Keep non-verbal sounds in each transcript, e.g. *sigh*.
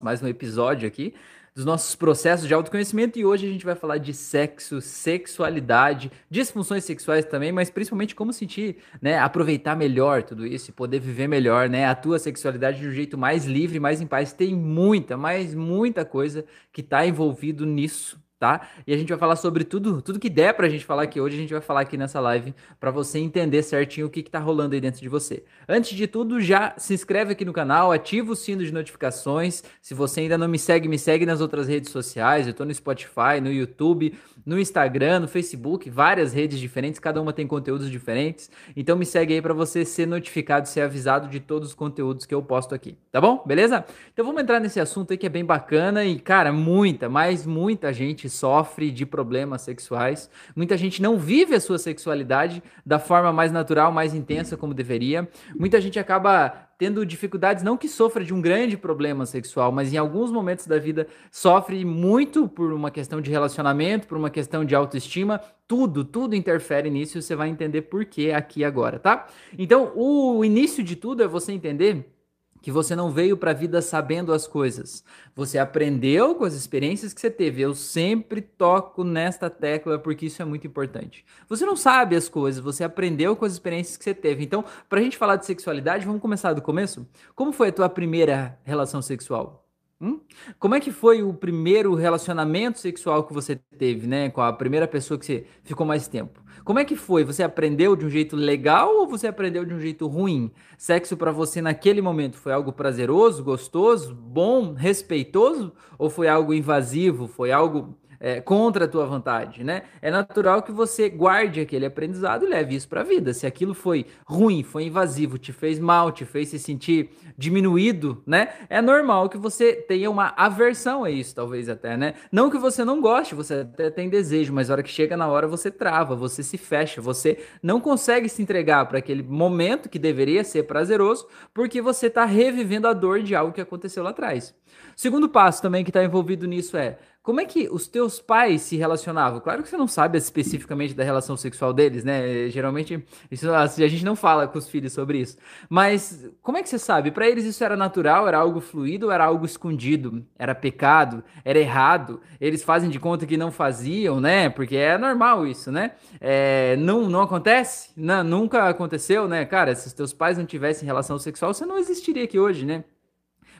mais um episódio aqui dos nossos processos de autoconhecimento. E hoje a gente vai falar de sexo, sexualidade, disfunções sexuais também, mas principalmente como sentir, né, aproveitar melhor tudo isso e poder viver melhor, né, a tua sexualidade de um jeito mais livre, mais em paz. Tem muita, mas muita coisa que está envolvido nisso, tá? E a gente vai falar sobre tudo, tudo que der pra gente falar aqui hoje, a gente vai falar aqui nessa live para você entender certinho o que, que tá rolando aí dentro de você. Antes de tudo, já se inscreve aqui no canal, ativa o sino de notificações. Se você ainda não me segue, me segue nas outras redes sociais. Eu tô no Spotify, no YouTube, no Instagram, no Facebook, várias redes diferentes, cada uma tem conteúdos diferentes. Então me segue aí para você ser notificado, ser avisado de todos os conteúdos que eu posto aqui, tá bom? Beleza? Então vamos entrar nesse assunto aí que é bem bacana e cara, muita, mas muita gente sofre de problemas sexuais. Muita gente não vive a sua sexualidade da forma mais natural, mais intensa como deveria. Muita gente acaba tendo dificuldades, não que sofra de um grande problema sexual, mas em alguns momentos da vida sofre muito por uma questão de relacionamento, por uma questão de autoestima. Tudo, tudo interfere nisso e você vai entender por que aqui agora, tá? Então, o início de tudo é você entender que você não veio para a vida sabendo as coisas. Você aprendeu com as experiências que você teve. Eu sempre toco nesta tecla porque isso é muito importante. Você não sabe as coisas, você aprendeu com as experiências que você teve. Então, para a gente falar de sexualidade, vamos começar do começo? Como foi a tua primeira relação sexual? Hum? Como é que foi o primeiro relacionamento sexual que você teve, né? Com a primeira pessoa que você ficou mais tempo? Como é que foi? Você aprendeu de um jeito legal ou você aprendeu de um jeito ruim? Sexo para você naquele momento foi algo prazeroso, gostoso, bom, respeitoso ou foi algo invasivo? Foi algo é, contra a tua vontade, né? É natural que você guarde aquele aprendizado e leve isso para a vida. Se aquilo foi ruim, foi invasivo, te fez mal, te fez se sentir diminuído, né? É normal que você tenha uma aversão a isso, talvez até, né? Não que você não goste, você até tem desejo, mas a hora que chega na hora você trava, você se fecha, você não consegue se entregar para aquele momento que deveria ser prazeroso, porque você está revivendo a dor de algo que aconteceu lá atrás. Segundo passo também que está envolvido nisso é como é que os teus pais se relacionavam? Claro que você não sabe especificamente da relação sexual deles, né? Geralmente isso, a gente não fala com os filhos sobre isso. Mas como é que você sabe? Para eles isso era natural, era algo fluido, era algo escondido, era pecado, era errado. Eles fazem de conta que não faziam, né? Porque é normal isso, né? É, não, não acontece, não, nunca aconteceu, né? Cara, se os teus pais não tivessem relação sexual, você não existiria aqui hoje, né?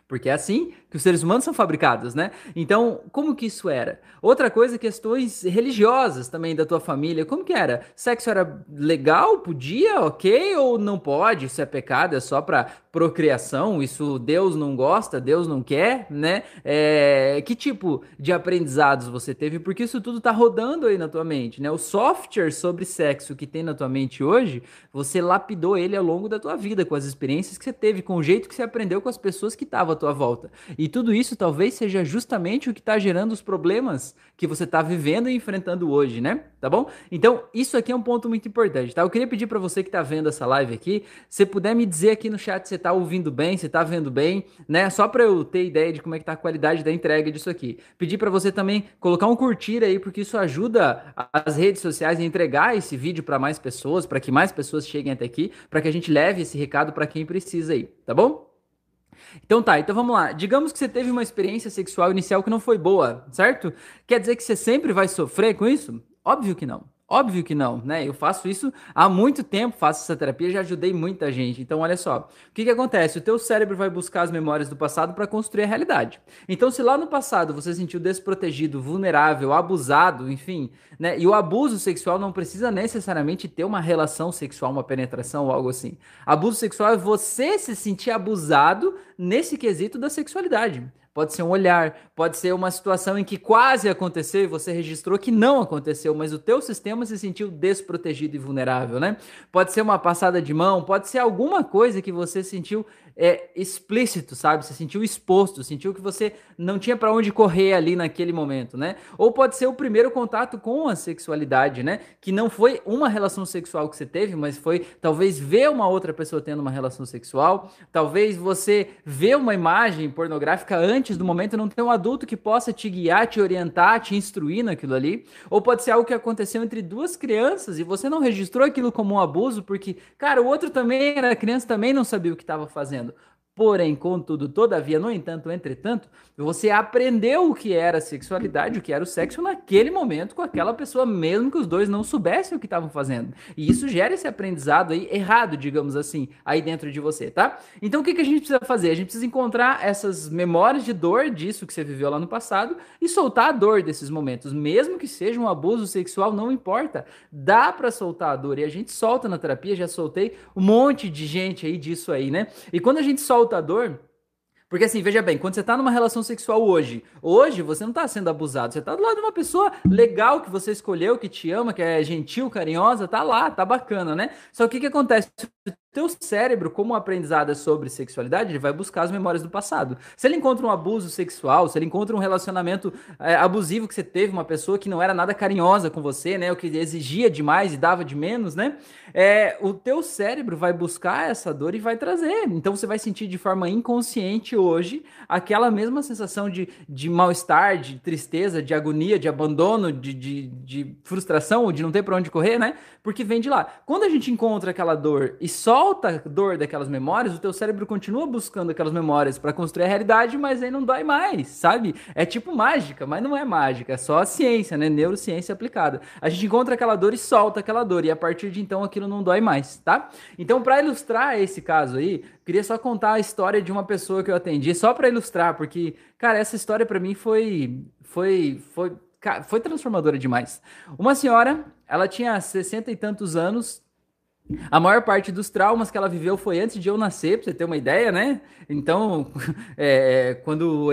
Porque é assim que os seres humanos são fabricados, né? Então, como que isso era? Outra coisa, questões religiosas também da tua família. Como que era? Sexo era legal? Podia? Ok? Ou não pode? Isso é pecado? É só para procriação? Isso Deus não gosta? Deus não quer? Né? É... Que tipo de aprendizados você teve? Porque isso tudo tá rodando aí na tua mente, né? O software sobre sexo que tem na tua mente hoje, você lapidou ele ao longo da tua vida, com as experiências que você teve, com o jeito que você aprendeu com as pessoas que estavam à tua volta. E tudo isso talvez seja justamente o que está gerando os problemas que você está vivendo e enfrentando hoje, né? Tá bom? Então, isso aqui é um ponto muito importante, tá? Eu queria pedir para você que está vendo essa live aqui, se puder me dizer aqui no chat se está ouvindo bem, se está vendo bem, né? Só para eu ter ideia de como é que tá a qualidade da entrega disso aqui. Pedir para você também colocar um curtir aí, porque isso ajuda as redes sociais a entregar esse vídeo para mais pessoas, para que mais pessoas cheguem até aqui, para que a gente leve esse recado para quem precisa aí, tá bom? Então tá, então vamos lá. Digamos que você teve uma experiência sexual inicial que não foi boa, certo? Quer dizer que você sempre vai sofrer com isso? Óbvio que não. Óbvio que não, né? Eu faço isso há muito tempo, faço essa terapia, já ajudei muita gente. Então, olha só, o que, que acontece? O teu cérebro vai buscar as memórias do passado para construir a realidade. Então, se lá no passado você se sentiu desprotegido, vulnerável, abusado, enfim, né? E o abuso sexual não precisa necessariamente ter uma relação sexual, uma penetração ou algo assim. Abuso sexual é você se sentir abusado nesse quesito da sexualidade pode ser um olhar, pode ser uma situação em que quase aconteceu e você registrou que não aconteceu, mas o teu sistema se sentiu desprotegido e vulnerável, né? Pode ser uma passada de mão, pode ser alguma coisa que você sentiu é, explícito, sabe? Você sentiu exposto, sentiu que você não tinha para onde correr ali naquele momento, né? Ou pode ser o primeiro contato com a sexualidade, né? Que não foi uma relação sexual que você teve, mas foi talvez ver uma outra pessoa tendo uma relação sexual, talvez você ver uma imagem pornográfica antes do momento não ter um adulto que possa te guiar, te orientar, te instruir naquilo ali, ou pode ser algo que aconteceu entre duas crianças e você não registrou aquilo como um abuso porque, cara, o outro também era criança, também não sabia o que estava fazendo. Porém, contudo, todavia, no entanto, entretanto, você aprendeu o que era sexualidade, o que era o sexo naquele momento com aquela pessoa, mesmo que os dois não soubessem o que estavam fazendo. E isso gera esse aprendizado aí errado, digamos assim, aí dentro de você, tá? Então, o que, que a gente precisa fazer? A gente precisa encontrar essas memórias de dor disso que você viveu lá no passado e soltar a dor desses momentos, mesmo que seja um abuso sexual, não importa. Dá para soltar a dor e a gente solta na terapia, já soltei um monte de gente aí disso aí, né? E quando a gente solta porque assim, veja bem, quando você tá numa relação sexual hoje, hoje você não tá sendo abusado, você tá do lado de uma pessoa legal que você escolheu, que te ama, que é gentil, carinhosa, tá lá, tá bacana, né? Só que o que, que acontece? Teu cérebro, como aprendizado é sobre sexualidade, ele vai buscar as memórias do passado. Se ele encontra um abuso sexual, se ele encontra um relacionamento é, abusivo que você teve, uma pessoa que não era nada carinhosa com você, né, o que exigia demais e dava de menos, né, é, o teu cérebro vai buscar essa dor e vai trazer. Então você vai sentir de forma inconsciente hoje aquela mesma sensação de, de mal-estar, de tristeza, de agonia, de abandono, de, de, de frustração, de não ter para onde correr, né, porque vem de lá. Quando a gente encontra aquela dor e só solta a dor daquelas memórias, o teu cérebro continua buscando aquelas memórias para construir a realidade, mas aí não dói mais, sabe? É tipo mágica, mas não é mágica, é só ciência, né? Neurociência aplicada. A gente encontra aquela dor e solta aquela dor, e a partir de então aquilo não dói mais, tá? Então, para ilustrar esse caso aí, queria só contar a história de uma pessoa que eu atendi, só para ilustrar, porque, cara, essa história para mim foi foi foi foi transformadora demais. Uma senhora, ela tinha 60 e tantos anos, a maior parte dos traumas que ela viveu foi antes de eu nascer, pra você ter uma ideia, né? Então, *laughs* é, quando,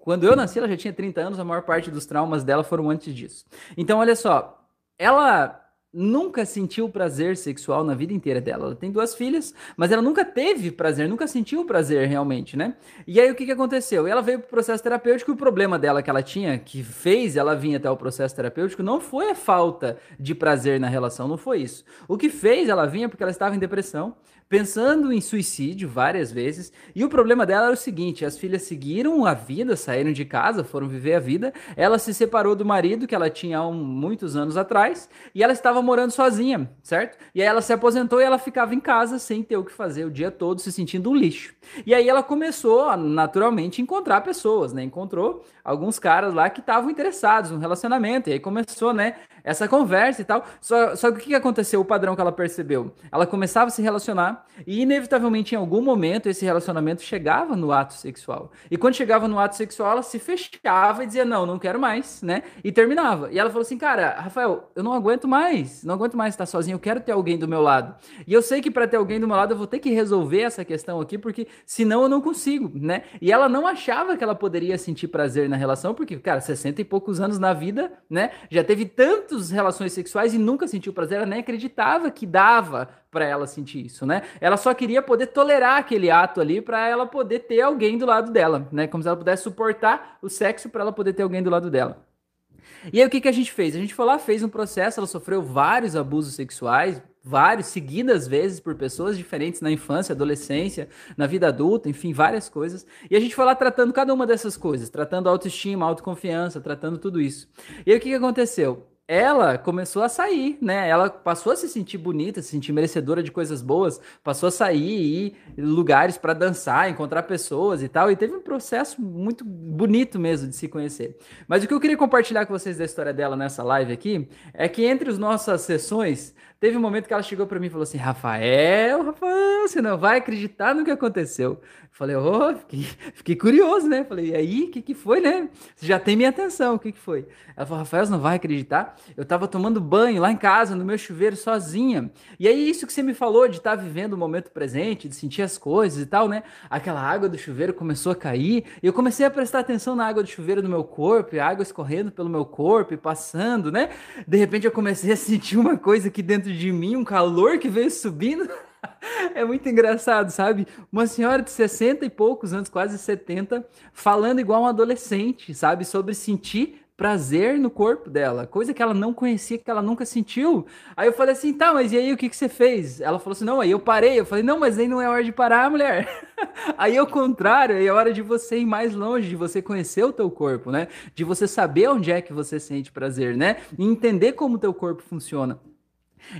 quando eu nasci, ela já tinha 30 anos, a maior parte dos traumas dela foram antes disso. Então, olha só, ela nunca sentiu prazer sexual na vida inteira dela. Ela tem duas filhas, mas ela nunca teve prazer, nunca sentiu prazer realmente, né? E aí o que, que aconteceu? Ela veio pro processo terapêutico e o problema dela que ela tinha, que fez ela vir até o processo terapêutico, não foi a falta de prazer na relação, não foi isso. O que fez ela vir é porque ela estava em depressão, pensando em suicídio várias vezes. E o problema dela era o seguinte: as filhas seguiram a vida, saíram de casa, foram viver a vida. Ela se separou do marido que ela tinha há um, muitos anos atrás e ela estava morando sozinha, certo? E aí ela se aposentou e ela ficava em casa sem ter o que fazer o dia todo, se sentindo um lixo. E aí ela começou a naturalmente encontrar pessoas, né? Encontrou alguns caras lá que estavam interessados no relacionamento. E aí começou, né? Essa conversa e tal. Só, só que o que aconteceu? O padrão que ela percebeu? Ela começava a se relacionar e, inevitavelmente, em algum momento, esse relacionamento chegava no ato sexual. E quando chegava no ato sexual, ela se fechava e dizia: Não, não quero mais, né? E terminava. E ela falou assim: Cara, Rafael, eu não aguento mais, não aguento mais estar sozinho, eu quero ter alguém do meu lado. E eu sei que para ter alguém do meu lado eu vou ter que resolver essa questão aqui, porque senão eu não consigo, né? E ela não achava que ela poderia sentir prazer na relação, porque, cara, 60 e poucos anos na vida, né? Já teve tantos muitas relações sexuais e nunca sentiu prazer, ela nem acreditava que dava para ela sentir isso, né? Ela só queria poder tolerar aquele ato ali para ela poder ter alguém do lado dela, né? Como se ela pudesse suportar o sexo para ela poder ter alguém do lado dela. E aí o que, que a gente fez? A gente foi lá, fez um processo, ela sofreu vários abusos sexuais, vários, seguidas vezes por pessoas diferentes na infância, adolescência, na vida adulta, enfim, várias coisas. E a gente foi lá tratando cada uma dessas coisas, tratando autoestima, autoconfiança, tratando tudo isso. E aí o que, que aconteceu? Ela começou a sair, né? Ela passou a se sentir bonita, se sentir merecedora de coisas boas, passou a sair e ir lugares para dançar, encontrar pessoas e tal, e teve um processo muito bonito mesmo de se conhecer. Mas o que eu queria compartilhar com vocês da história dela nessa live aqui é que entre as nossas sessões teve um momento que ela chegou para mim e falou assim: Rafael, Rafael, você não vai acreditar no que aconteceu. Falei, oh, fiquei, fiquei curioso, né? Falei, e aí, o que, que foi, né? Você já tem minha atenção, o que, que foi? Ela falou, Rafael, você não vai acreditar? Eu tava tomando banho lá em casa, no meu chuveiro, sozinha. E aí, isso que você me falou de estar tá vivendo o momento presente, de sentir as coisas e tal, né? Aquela água do chuveiro começou a cair, e eu comecei a prestar atenção na água do chuveiro no meu corpo, a água escorrendo pelo meu corpo e passando, né? De repente, eu comecei a sentir uma coisa aqui dentro de mim, um calor que veio subindo. *laughs* É muito engraçado, sabe? Uma senhora de 60 e poucos anos, quase 70, falando igual um adolescente, sabe? Sobre sentir prazer no corpo dela, coisa que ela não conhecia, que ela nunca sentiu. Aí eu falei assim, tá, mas e aí o que, que você fez? Ela falou assim, não, aí eu parei. Eu falei, não, mas aí não é hora de parar, mulher. *laughs* aí ao contrário, é hora de você ir mais longe, de você conhecer o teu corpo, né? De você saber onde é que você sente prazer, né? E entender como o teu corpo funciona.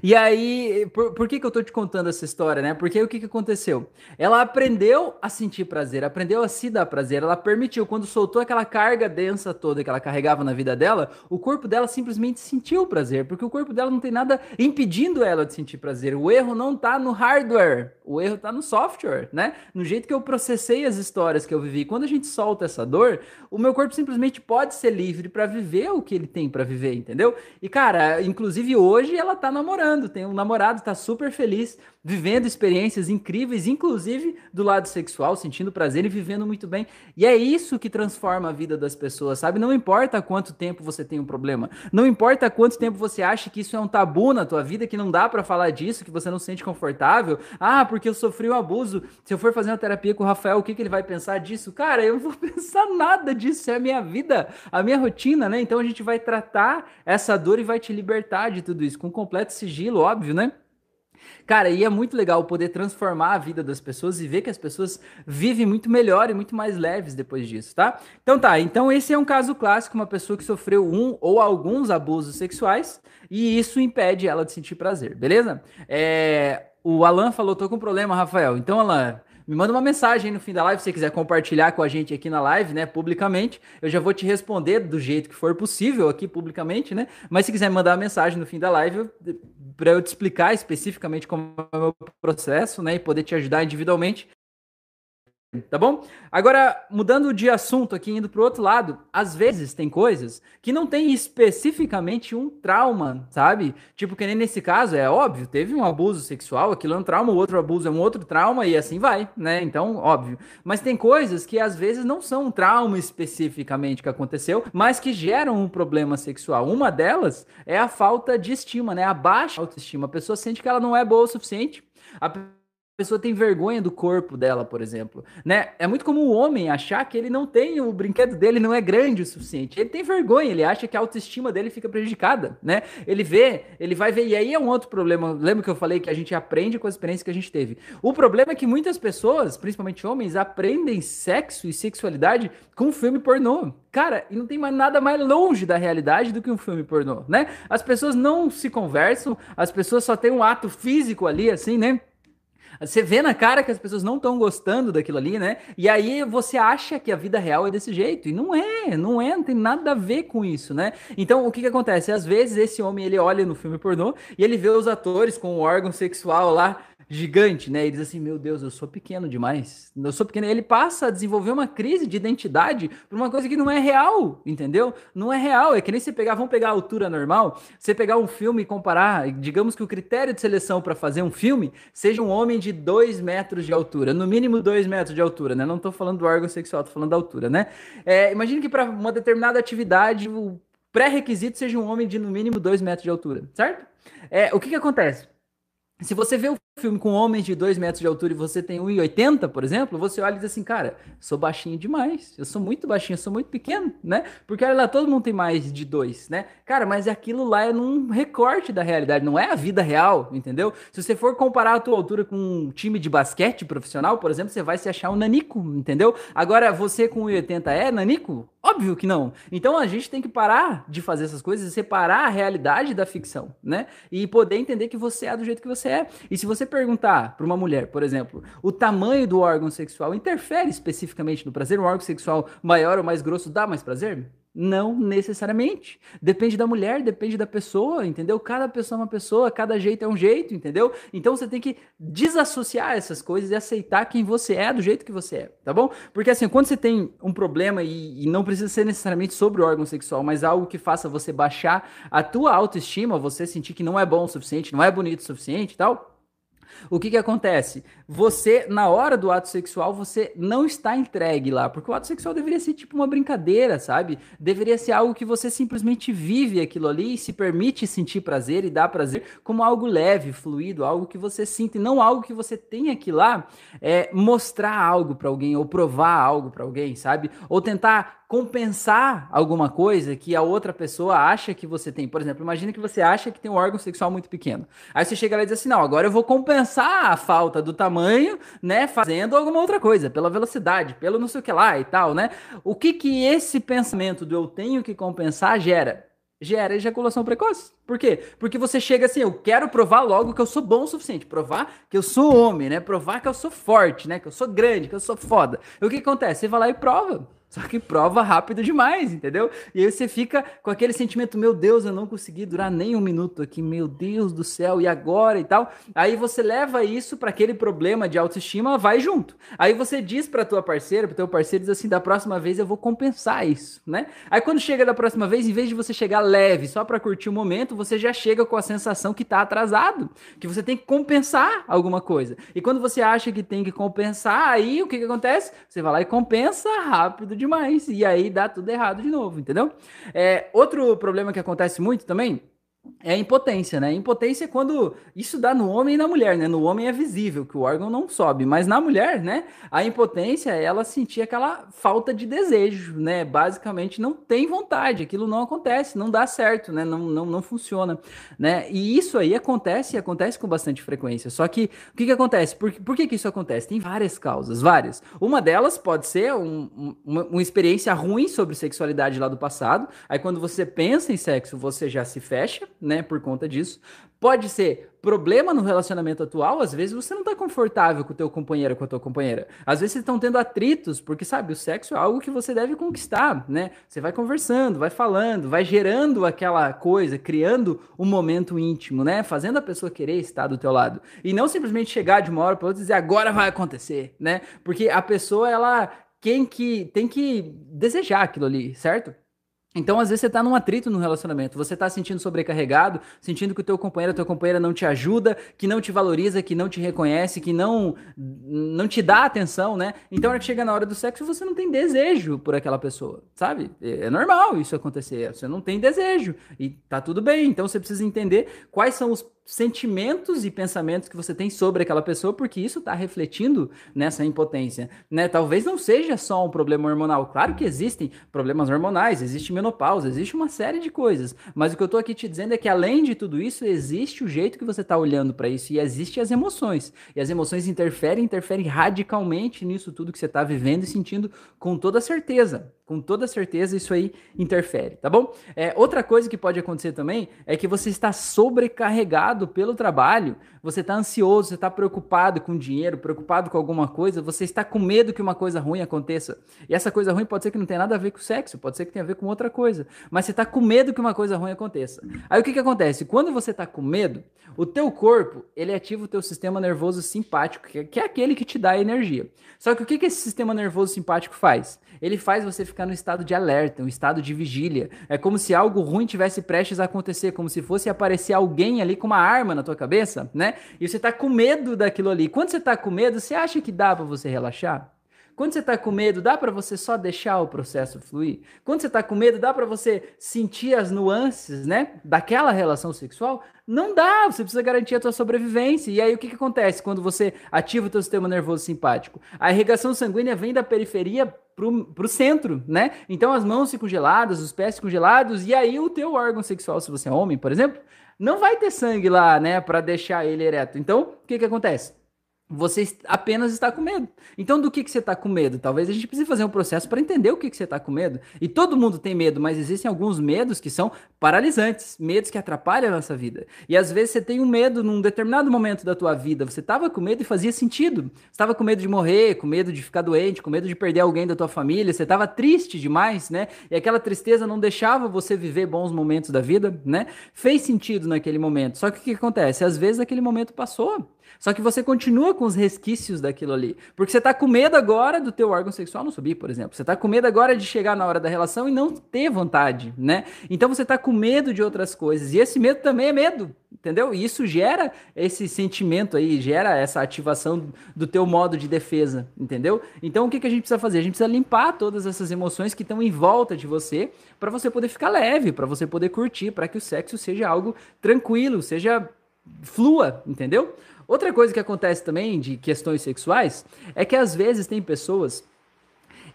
E aí, por, por, que, que eu tô te contando essa história, né? Porque o que, que aconteceu? Ela aprendeu a sentir prazer, aprendeu a se dar prazer, ela permitiu, quando soltou aquela carga densa toda que ela carregava na vida dela, o corpo dela simplesmente sentiu prazer, porque o corpo dela não tem nada impedindo ela de sentir prazer. O erro não tá no hardware, o erro tá no software, né? No jeito que eu processei as histórias que eu vivi. Quando a gente solta essa dor, o meu corpo simplesmente pode ser livre para viver o que ele tem para viver, entendeu? E cara, inclusive hoje ela tá namorando namorando, tem um namorado, tá super feliz, vivendo experiências incríveis, inclusive do lado sexual, sentindo prazer e vivendo muito bem. E é isso que transforma a vida das pessoas, sabe? Não importa quanto tempo você tem um problema, não importa quanto tempo você acha que isso é um tabu na tua vida, que não dá para falar disso, que você não se sente confortável. Ah, porque eu sofri um abuso. Se eu for fazer uma terapia com o Rafael, o que, que ele vai pensar disso? Cara, eu não vou *laughs* pensar nada disso, é a minha vida, a minha rotina, né? Então a gente vai tratar essa dor e vai te libertar de tudo isso com completo sigilo, óbvio, né? Cara, e é muito legal poder transformar a vida das pessoas e ver que as pessoas vivem muito melhor e muito mais leves depois disso, tá? Então tá, então esse é um caso clássico, uma pessoa que sofreu um ou alguns abusos sexuais e isso impede ela de sentir prazer, beleza? É, o Alan falou, tô com problema, Rafael. Então, Alan, me manda uma mensagem no fim da live, se você quiser compartilhar com a gente aqui na live, né, publicamente. Eu já vou te responder do jeito que for possível aqui publicamente, né? Mas se quiser mandar uma mensagem no fim da live, para eu te explicar especificamente como é o meu processo, né, e poder te ajudar individualmente, Tá bom? Agora, mudando de assunto aqui, indo para o outro lado, às vezes tem coisas que não tem especificamente um trauma, sabe? Tipo, que nem nesse caso, é óbvio, teve um abuso sexual, aquilo é um trauma, o outro abuso é um outro trauma e assim vai, né? Então, óbvio. Mas tem coisas que às vezes não são um trauma especificamente que aconteceu, mas que geram um problema sexual. Uma delas é a falta de estima, né? A baixa autoestima. A pessoa sente que ela não é boa o suficiente. A pessoa tem vergonha do corpo dela, por exemplo, né? É muito comum o homem achar que ele não tem o brinquedo dele não é grande o suficiente. Ele tem vergonha, ele acha que a autoestima dele fica prejudicada, né? Ele vê, ele vai ver e aí é um outro problema. Lembra que eu falei que a gente aprende com as experiências que a gente teve. O problema é que muitas pessoas, principalmente homens, aprendem sexo e sexualidade com filme pornô. Cara, e não tem mais nada mais longe da realidade do que um filme pornô, né? As pessoas não se conversam, as pessoas só têm um ato físico ali assim, né? Você vê na cara que as pessoas não estão gostando daquilo ali, né? E aí você acha que a vida real é desse jeito. E não é, não é, não tem nada a ver com isso, né? Então o que que acontece? Às vezes esse homem ele olha no filme pornô e ele vê os atores com o órgão sexual lá gigante, né? Ele diz assim: Meu Deus, eu sou pequeno demais. Eu sou pequeno. Ele passa a desenvolver uma crise de identidade por uma coisa que não é real, entendeu? Não é real. É que nem você pegar, vamos pegar a altura normal, você pegar um filme e comparar, digamos que o critério de seleção para fazer um filme seja um homem de 2 metros de altura, no mínimo 2 metros de altura, né? Não tô falando do órgão sexual, tô falando da altura, né? É, imagine que para uma determinada atividade o pré-requisito seja um homem de no mínimo 2 metros de altura, certo? É, o que que acontece? Se você vê o filme com homens de 2 metros de altura e você tem 1,80, por exemplo, você olha e diz assim, cara, sou baixinho demais, eu sou muito baixinho, eu sou muito pequeno, né? Porque olha lá, todo mundo tem mais de 2, né? Cara, mas aquilo lá é num recorte da realidade, não é a vida real, entendeu? Se você for comparar a tua altura com um time de basquete profissional, por exemplo, você vai se achar um nanico, entendeu? Agora, você com 1,80 é nanico? Óbvio que não. Então a gente tem que parar de fazer essas coisas e separar a realidade da ficção, né? E poder entender que você é do jeito que você é. E se perguntar para uma mulher, por exemplo, o tamanho do órgão sexual interfere especificamente no prazer? Um órgão sexual maior ou mais grosso dá mais prazer? Não necessariamente. Depende da mulher, depende da pessoa, entendeu? Cada pessoa é uma pessoa, cada jeito é um jeito, entendeu? Então você tem que desassociar essas coisas e aceitar quem você é do jeito que você é, tá bom? Porque assim, quando você tem um problema e, e não precisa ser necessariamente sobre o órgão sexual, mas algo que faça você baixar a tua autoestima, você sentir que não é bom o suficiente, não é bonito o suficiente e tal, o que que acontece? Você, na hora do ato sexual, você não está entregue lá, porque o ato sexual deveria ser tipo uma brincadeira, sabe? Deveria ser algo que você simplesmente vive aquilo ali e se permite sentir prazer e dar prazer como algo leve, fluido, algo que você sinta e não algo que você tenha que lá é, mostrar algo para alguém ou provar algo para alguém, sabe? Ou tentar compensar alguma coisa que a outra pessoa acha que você tem. Por exemplo, imagine que você acha que tem um órgão sexual muito pequeno. Aí você chega lá e diz assim: não, agora eu vou compensar a falta do tamanho, né? Fazendo alguma outra coisa, pela velocidade, pelo não sei o que lá e tal, né? O que que esse pensamento do eu tenho que compensar gera? gera ejaculação precoce. Por quê? Porque você chega assim, eu quero provar logo que eu sou bom o suficiente, provar que eu sou homem, né? Provar que eu sou forte, né? Que eu sou grande, que eu sou foda. E o que acontece? Você vai lá e prova. Só que prova rápido demais, entendeu? E aí você fica com aquele sentimento, meu Deus, eu não consegui durar nem um minuto aqui, meu Deus do céu, e agora e tal. Aí você leva isso para aquele problema de autoestima, vai junto. Aí você diz para tua parceira, para teu parceiro, diz assim, da próxima vez eu vou compensar isso, né? Aí quando chega da próxima vez, em vez de você chegar leve, só para curtir o momento, você já chega com a sensação que tá atrasado, que você tem que compensar alguma coisa. E quando você acha que tem que compensar, aí o que que acontece? Você vai lá e compensa rápido demais. E aí dá tudo errado de novo, entendeu? É, outro problema que acontece muito também é a impotência, né? Impotência é quando isso dá no homem e na mulher, né? No homem é visível que o órgão não sobe, mas na mulher, né? A impotência é ela sentir aquela falta de desejo, né? Basicamente não tem vontade, aquilo não acontece, não dá certo, né? Não, não, não funciona, né? E isso aí acontece e acontece com bastante frequência. Só que o que, que acontece? Por, por que, que isso acontece? Tem várias causas, várias. Uma delas pode ser um, um, uma, uma experiência ruim sobre sexualidade lá do passado. Aí quando você pensa em sexo, você já se fecha né, por conta disso. Pode ser problema no relacionamento atual, às vezes você não está confortável com o teu companheiro, com a tua companheira. Às vezes vocês estão tendo atritos, porque sabe, o sexo é algo que você deve conquistar, né? Você vai conversando, vai falando, vai gerando aquela coisa, criando um momento íntimo, né? Fazendo a pessoa querer estar do teu lado. E não simplesmente chegar de uma hora para outra e dizer agora vai acontecer, né? Porque a pessoa ela quem que tem que desejar aquilo ali, certo? Então, às vezes, você está num atrito no relacionamento, você está sentindo sobrecarregado, sentindo que o teu companheiro, a tua companheira não te ajuda, que não te valoriza, que não te reconhece, que não, não te dá atenção, né? Então, hora que chega na hora do sexo, você não tem desejo por aquela pessoa, sabe? É, é normal isso acontecer, você não tem desejo e tá tudo bem. Então, você precisa entender quais são os sentimentos e pensamentos que você tem sobre aquela pessoa, porque isso está refletindo nessa impotência, né? Talvez não seja só um problema hormonal. Claro que existem problemas hormonais, existe menopausa, existe uma série de coisas, mas o que eu estou aqui te dizendo é que além de tudo isso, existe o jeito que você está olhando para isso e existe as emoções. E as emoções interferem, interferem radicalmente nisso tudo que você está vivendo e sentindo com toda certeza. Com toda certeza isso aí interfere, tá bom? É, outra coisa que pode acontecer também é que você está sobrecarregado pelo trabalho, você está ansioso, você está preocupado com dinheiro, preocupado com alguma coisa, você está com medo que uma coisa ruim aconteça. E essa coisa ruim pode ser que não tenha nada a ver com sexo, pode ser que tenha a ver com outra coisa, mas você está com medo que uma coisa ruim aconteça. Aí o que, que acontece? Quando você está com medo, o teu corpo, ele ativa o teu sistema nervoso simpático, que é aquele que te dá energia. Só que o que, que esse sistema nervoso simpático faz? Ele faz você ficar no estado de alerta, um estado de vigília. É como se algo ruim tivesse prestes a acontecer, como se fosse aparecer alguém ali com uma arma na tua cabeça, né? E você tá com medo daquilo ali. Quando você tá com medo, você acha que dá para você relaxar? Quando você está com medo, dá para você só deixar o processo fluir? Quando você está com medo, dá para você sentir as nuances, né, daquela relação sexual? Não dá, você precisa garantir a tua sobrevivência. E aí o que, que acontece quando você ativa o teu sistema nervoso simpático? A irrigação sanguínea vem da periferia pro, pro centro, né? Então as mãos ficam geladas, os pés ficam gelados, e aí o teu órgão sexual, se você é homem, por exemplo, não vai ter sangue lá, né, para deixar ele ereto. Então, o que que acontece? Você apenas está com medo. Então, do que, que você está com medo? Talvez a gente precise fazer um processo para entender o que, que você está com medo. E todo mundo tem medo, mas existem alguns medos que são paralisantes, medos que atrapalham a nossa vida. E às vezes você tem um medo num determinado momento da tua vida, você estava com medo e fazia sentido. Estava com medo de morrer, com medo de ficar doente, com medo de perder alguém da tua família, você estava triste demais, né? E aquela tristeza não deixava você viver bons momentos da vida, né? Fez sentido naquele momento. Só que o que acontece? Às vezes aquele momento passou. Só que você continua com os resquícios daquilo ali. Porque você tá com medo agora do teu órgão sexual não subir, por exemplo. Você tá com medo agora de chegar na hora da relação e não ter vontade, né? Então você tá com medo de outras coisas. E esse medo também é medo, entendeu? E isso gera esse sentimento aí, gera essa ativação do teu modo de defesa, entendeu? Então o que, que a gente precisa fazer? A gente precisa limpar todas essas emoções que estão em volta de você para você poder ficar leve, para você poder curtir, para que o sexo seja algo tranquilo, seja flua, entendeu? Outra coisa que acontece também de questões sexuais é que às vezes tem pessoas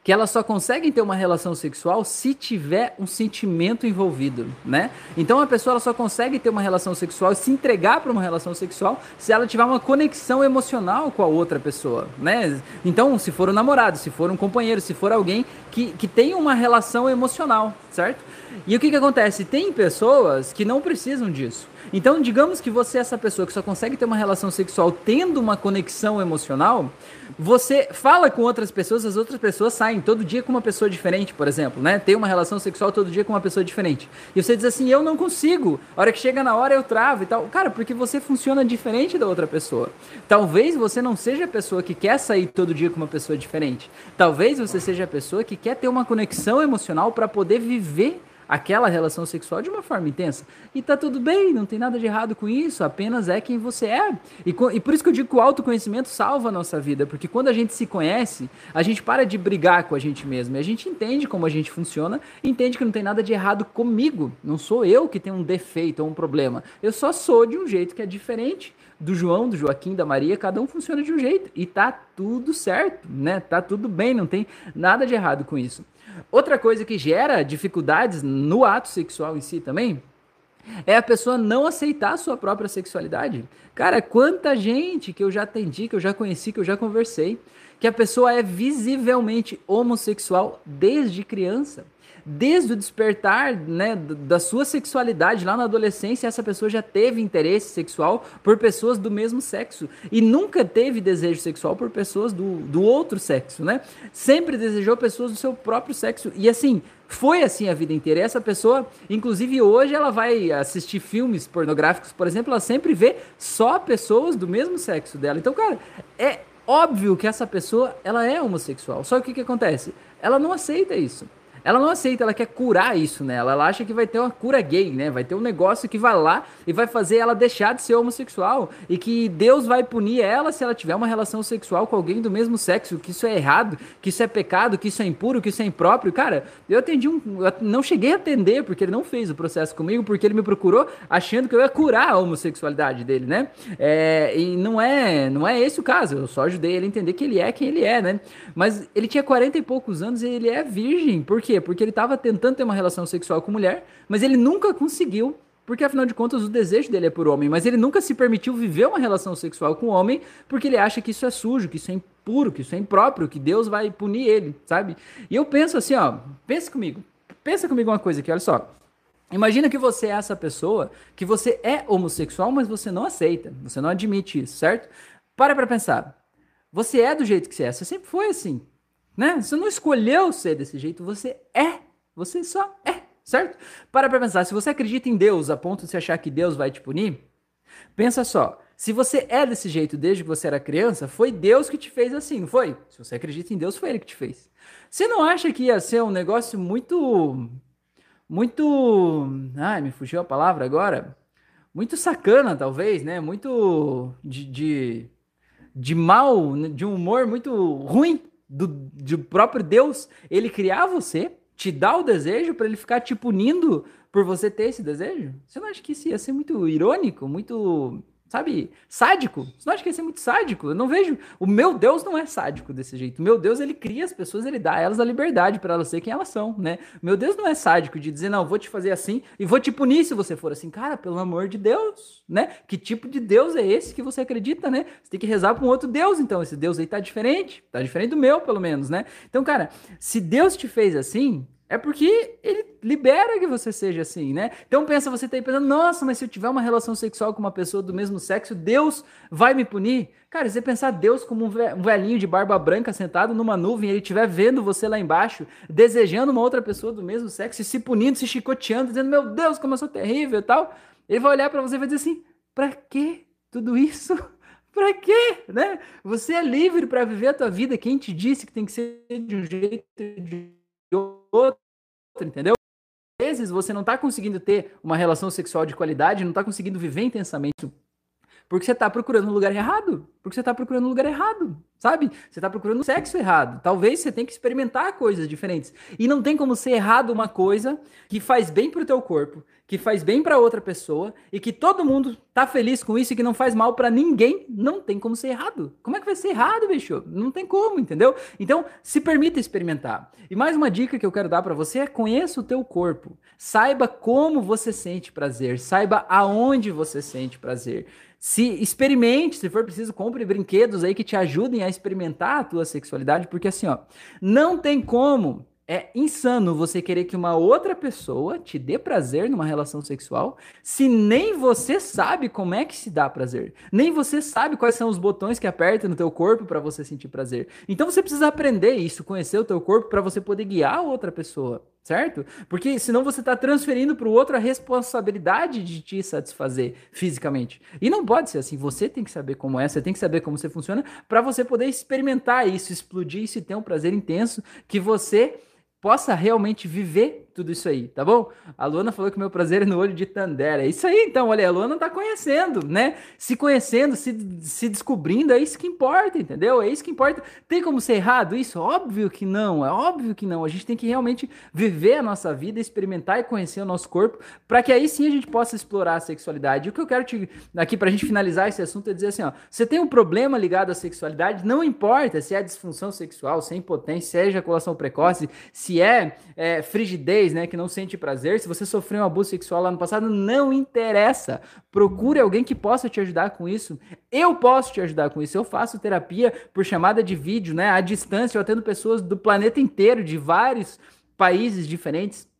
que elas só conseguem ter uma relação sexual se tiver um sentimento envolvido, né? Então a pessoa só consegue ter uma relação sexual, se entregar para uma relação sexual, se ela tiver uma conexão emocional com a outra pessoa, né? Então, se for um namorado, se for um companheiro, se for alguém que, que tem uma relação emocional, certo? E o que que acontece? Tem pessoas que não precisam disso. Então, digamos que você é essa pessoa que só consegue ter uma relação sexual tendo uma conexão emocional, você fala com outras pessoas, as outras pessoas saem todo dia com uma pessoa diferente, por exemplo, né? Tem uma relação sexual todo dia com uma pessoa diferente. E você diz assim: "Eu não consigo". A hora que chega na hora eu travo e tal. Cara, porque você funciona diferente da outra pessoa. Talvez você não seja a pessoa que quer sair todo dia com uma pessoa diferente. Talvez você seja a pessoa que quer ter uma conexão emocional para poder viver aquela relação sexual de uma forma intensa. E tá tudo bem, não tem nada de errado com isso, apenas é quem você é. E, e por isso que eu digo que o autoconhecimento salva a nossa vida, porque quando a gente se conhece, a gente para de brigar com a gente mesmo, e a gente entende como a gente funciona, entende que não tem nada de errado comigo. Não sou eu que tenho um defeito ou um problema. Eu só sou de um jeito que é diferente do João, do Joaquim, da Maria, cada um funciona de um jeito e tá tudo certo, né? Tá tudo bem, não tem nada de errado com isso. Outra coisa que gera dificuldades no ato sexual em si também é a pessoa não aceitar a sua própria sexualidade. Cara, quanta gente que eu já atendi, que eu já conheci, que eu já conversei, que a pessoa é visivelmente homossexual desde criança desde o despertar né, da sua sexualidade lá na adolescência, essa pessoa já teve interesse sexual por pessoas do mesmo sexo e nunca teve desejo sexual por pessoas do, do outro sexo, né? Sempre desejou pessoas do seu próprio sexo. E assim, foi assim a vida inteira. E essa pessoa, inclusive hoje, ela vai assistir filmes pornográficos, por exemplo, ela sempre vê só pessoas do mesmo sexo dela. Então, cara, é óbvio que essa pessoa, ela é homossexual. Só que o que, que acontece? Ela não aceita isso. Ela não aceita, ela quer curar isso nela. Ela acha que vai ter uma cura gay, né? Vai ter um negócio que vai lá e vai fazer ela deixar de ser homossexual. E que Deus vai punir ela se ela tiver uma relação sexual com alguém do mesmo sexo. Que isso é errado, que isso é pecado, que isso é impuro, que isso é impróprio. Cara, eu atendi um. Eu não cheguei a atender, porque ele não fez o processo comigo, porque ele me procurou achando que eu ia curar a homossexualidade dele, né? É, e não é, não é esse o caso. Eu só ajudei ele a entender que ele é quem ele é, né? Mas ele tinha 40 e poucos anos e ele é virgem. Por quê? Porque ele estava tentando ter uma relação sexual com mulher, mas ele nunca conseguiu, porque afinal de contas o desejo dele é por homem, mas ele nunca se permitiu viver uma relação sexual com homem, porque ele acha que isso é sujo, que isso é impuro, que isso é impróprio, que Deus vai punir ele, sabe? E eu penso assim, ó, pensa comigo, pensa comigo uma coisa aqui, olha só. Imagina que você é essa pessoa, que você é homossexual, mas você não aceita, você não admite isso, certo? Para pra pensar. Você é do jeito que você é, você sempre foi assim. Né? Você não escolheu ser desse jeito, você é. Você só é, certo? Para pra pensar, se você acredita em Deus a ponto de você achar que Deus vai te punir, pensa só. Se você é desse jeito desde que você era criança, foi Deus que te fez assim, não foi? Se você acredita em Deus, foi Ele que te fez. Você não acha que ia ser um negócio muito. Muito. Ai, me fugiu a palavra agora. Muito sacana, talvez, né? Muito. De, de, de mal, de um humor muito ruim do, do próprio Deus, ele criar você, te dar o desejo para ele ficar te punindo por você ter esse desejo? Você não acha que isso ia ser muito irônico, muito sabe, sádico. Você não acha que ser muito sádico? Eu não vejo. O meu Deus não é sádico desse jeito. O meu Deus, ele cria as pessoas, ele dá a elas a liberdade para elas serem quem elas são, né? Meu Deus não é sádico de dizer, não, vou te fazer assim e vou te punir se você for assim. Cara, pelo amor de Deus, né? Que tipo de Deus é esse que você acredita, né? Você tem que rezar para um outro Deus, então. Esse Deus aí tá diferente. Tá diferente do meu, pelo menos, né? Então, cara, se Deus te fez assim, é porque ele libera que você seja assim, né? Então pensa, você tá aí pensando, nossa, mas se eu tiver uma relação sexual com uma pessoa do mesmo sexo, Deus vai me punir? Cara, você pensar Deus como um velhinho de barba branca sentado numa nuvem, ele estiver vendo você lá embaixo, desejando uma outra pessoa do mesmo sexo, e se punindo, se chicoteando, dizendo, meu Deus, como eu sou terrível e tal. Ele vai olhar para você e vai dizer assim, pra que tudo isso? *laughs* Pra quê? Né? Você é livre para viver a tua vida. Quem te disse que tem que ser de um jeito de outro, entendeu? Às vezes você não está conseguindo ter uma relação sexual de qualidade, não está conseguindo viver intensamente porque você está procurando no lugar errado. Porque você está procurando no lugar errado, sabe? Você está procurando sexo errado. Talvez você tenha que experimentar coisas diferentes. E não tem como ser errado uma coisa que faz bem para o teu corpo, que faz bem para outra pessoa e que todo mundo tá feliz com isso e que não faz mal para ninguém, não tem como ser errado. Como é que vai ser errado, bicho? Não tem como, entendeu? Então, se permita experimentar. E mais uma dica que eu quero dar para você é conheça o teu corpo. Saiba como você sente prazer, saiba aonde você sente prazer. Se experimente, se for preciso, compre brinquedos aí que te ajudem a experimentar a tua sexualidade, porque assim, ó, não tem como É insano você querer que uma outra pessoa te dê prazer numa relação sexual se nem você sabe como é que se dá prazer. Nem você sabe quais são os botões que aperta no teu corpo para você sentir prazer. Então você precisa aprender isso, conhecer o teu corpo para você poder guiar a outra pessoa, certo? Porque senão você está transferindo para o outro a responsabilidade de te satisfazer fisicamente. E não pode ser assim. Você tem que saber como é, você tem que saber como você funciona para você poder experimentar isso, explodir isso e ter um prazer intenso que você possa realmente viver tudo isso aí, tá bom? A Luana falou que o meu prazer é no olho de Tandera. É isso aí, então, olha, a Luana tá conhecendo, né? Se conhecendo, se, se descobrindo, é isso que importa, entendeu? É isso que importa. Tem como ser errado isso? Óbvio que não, é óbvio que não. A gente tem que realmente viver a nossa vida, experimentar e conhecer o nosso corpo, para que aí sim a gente possa explorar a sexualidade. E o que eu quero te aqui pra gente finalizar esse assunto é dizer assim, ó, você tem um problema ligado à sexualidade, não importa se é disfunção sexual, se é impotência, se é ejaculação precoce, se é, é frigidez, né, que não sente prazer, se você sofreu um abuso sexual lá no passado, não interessa. Procure alguém que possa te ajudar com isso. Eu posso te ajudar com isso. Eu faço terapia por chamada de vídeo, né, à distância, eu atendo pessoas do planeta inteiro, de vários países diferentes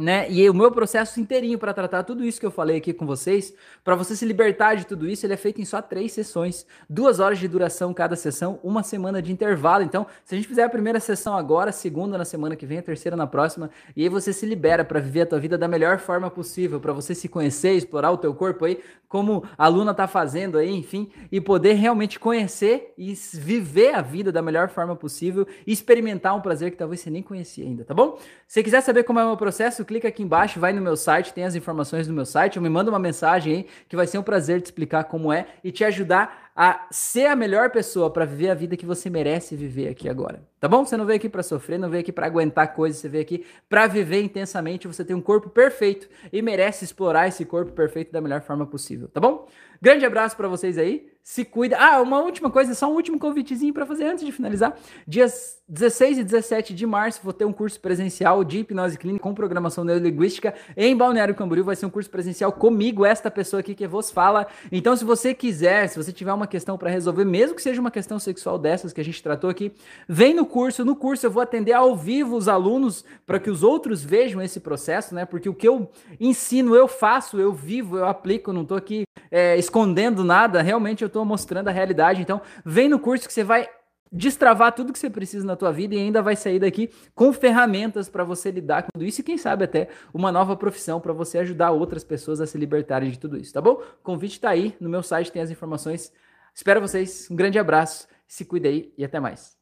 né? E o meu processo inteirinho para tratar tudo isso que eu falei aqui com vocês, para você se libertar de tudo isso, ele é feito em só três sessões, duas horas de duração cada sessão, uma semana de intervalo. Então, se a gente fizer a primeira sessão agora, segunda na semana que vem, a terceira na próxima, e aí você se libera para viver a tua vida da melhor forma possível, para você se conhecer, explorar o teu corpo aí, como a Luna tá fazendo aí, enfim, e poder realmente conhecer e viver a vida da melhor forma possível e experimentar um prazer que talvez você nem conhecia ainda, tá bom? Se quiser saber como é o meu processo, clica aqui embaixo, vai no meu site, tem as informações no meu site, ou me manda uma mensagem aí, que vai ser um prazer te explicar como é e te ajudar a ser a melhor pessoa para viver a vida que você merece viver aqui agora. Tá bom? Você não veio aqui para sofrer, não veio aqui para aguentar coisas, você veio aqui para viver intensamente. Você tem um corpo perfeito e merece explorar esse corpo perfeito da melhor forma possível, tá bom? Grande abraço para vocês aí. Se cuida. Ah, uma última coisa, só um último convitezinho para fazer antes de finalizar. Dias 16 e 17 de março vou ter um curso presencial de hipnose clínica com programação neurolinguística em Balneário Camboriú. Vai ser um curso presencial comigo, esta pessoa aqui que vos fala. Então, se você quiser, se você tiver uma questão para resolver, mesmo que seja uma questão sexual dessas que a gente tratou aqui, vem no curso. No curso eu vou atender ao vivo os alunos para que os outros vejam esse processo, né? Porque o que eu ensino, eu faço, eu vivo, eu aplico, não estou aqui é, escondendo nada. Realmente eu estou mostrando a realidade. Então, vem no curso que você vai destravar tudo que você precisa na tua vida e ainda vai sair daqui com ferramentas para você lidar com tudo isso e quem sabe até uma nova profissão para você ajudar outras pessoas a se libertarem de tudo isso, tá bom? O convite está aí, no meu site tem as informações. Espero vocês, um grande abraço, se cuida aí e até mais.